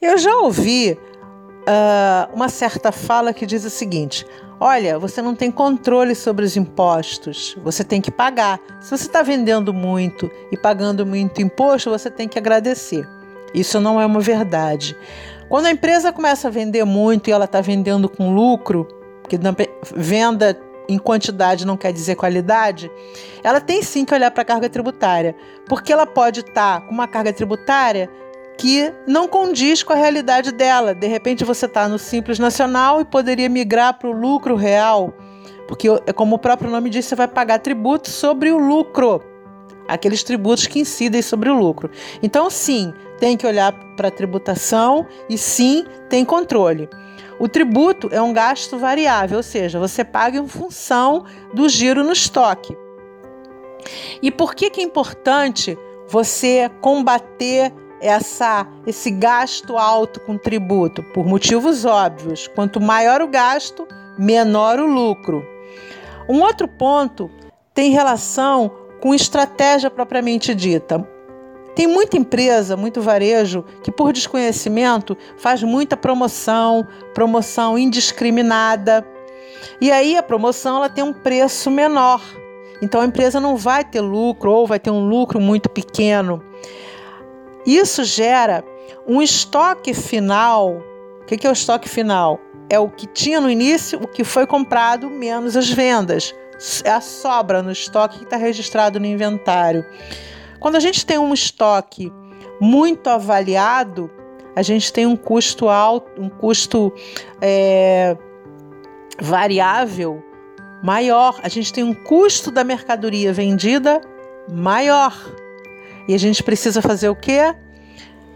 Eu já ouvi uh, uma certa fala que diz o seguinte: olha, você não tem controle sobre os impostos, você tem que pagar. Se você está vendendo muito e pagando muito imposto, você tem que agradecer. Isso não é uma verdade. Quando a empresa começa a vender muito e ela está vendendo com lucro, que venda em quantidade não quer dizer qualidade, ela tem sim que olhar para a carga tributária, porque ela pode estar tá com uma carga tributária que não condiz com a realidade dela. De repente você está no Simples Nacional e poderia migrar para o lucro real, porque, é como o próprio nome diz, você vai pagar tributo sobre o lucro, aqueles tributos que incidem sobre o lucro. Então, sim, tem que olhar para a tributação e sim, tem controle. O tributo é um gasto variável, ou seja, você paga em função do giro no estoque. E por que, que é importante você combater essa, esse gasto alto com tributo? Por motivos óbvios. Quanto maior o gasto, menor o lucro. Um outro ponto tem relação com estratégia propriamente dita. Tem muita empresa, muito varejo, que por desconhecimento faz muita promoção, promoção indiscriminada. E aí a promoção ela tem um preço menor. Então a empresa não vai ter lucro ou vai ter um lucro muito pequeno. Isso gera um estoque final. O que é o estoque final? É o que tinha no início, o que foi comprado, menos as vendas. É a sobra no estoque que está registrado no inventário. Quando a gente tem um estoque muito avaliado, a gente tem um custo alto, um custo é, variável maior. A gente tem um custo da mercadoria vendida maior. E a gente precisa fazer o quê?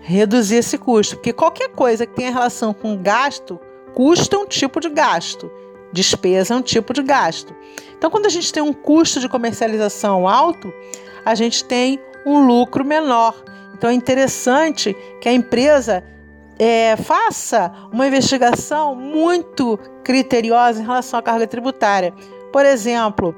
Reduzir esse custo. Porque qualquer coisa que tenha relação com gasto, custo é um tipo de gasto. Despesa é um tipo de gasto. Então, quando a gente tem um custo de comercialização alto, a gente tem um lucro menor. Então, é interessante que a empresa é, faça uma investigação muito criteriosa em relação à carga tributária. Por exemplo,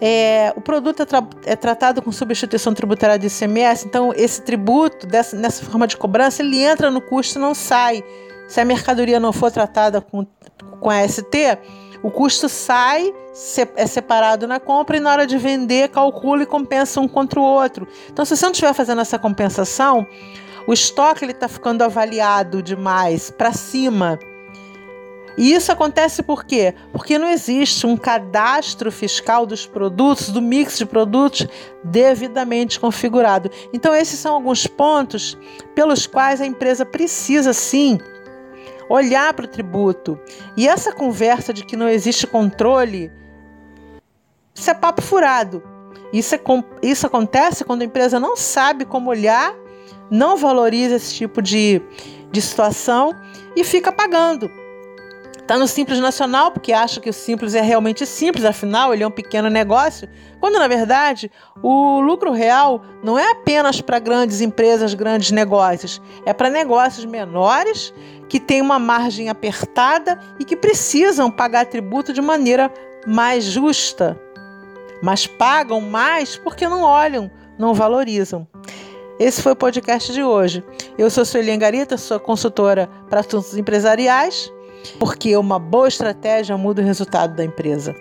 é, o produto é, tra é, tratado com substituição tributária de ICMS, então esse tributo, dessa, nessa forma de cobrança, ele entra no custo e não sai. Se a mercadoria não for tratada com, com a ST, o custo sai, é separado na compra e na hora de vender, calcula e compensa um contra o outro. Então, se você não estiver fazendo essa compensação, o estoque está ficando avaliado demais para cima e isso acontece por quê? Porque não existe um cadastro fiscal dos produtos, do mix de produtos devidamente configurado. Então, esses são alguns pontos pelos quais a empresa precisa sim olhar para o tributo. E essa conversa de que não existe controle, isso é papo furado. Isso, é, isso acontece quando a empresa não sabe como olhar, não valoriza esse tipo de, de situação e fica pagando. Está no Simples Nacional porque acha que o Simples é realmente simples, afinal ele é um pequeno negócio, quando na verdade o lucro real não é apenas para grandes empresas, grandes negócios, é para negócios menores que têm uma margem apertada e que precisam pagar tributo de maneira mais justa, mas pagam mais porque não olham, não valorizam. Esse foi o podcast de hoje. Eu sou Sueli Garita, sou consultora para assuntos empresariais porque uma boa estratégia muda o resultado da empresa.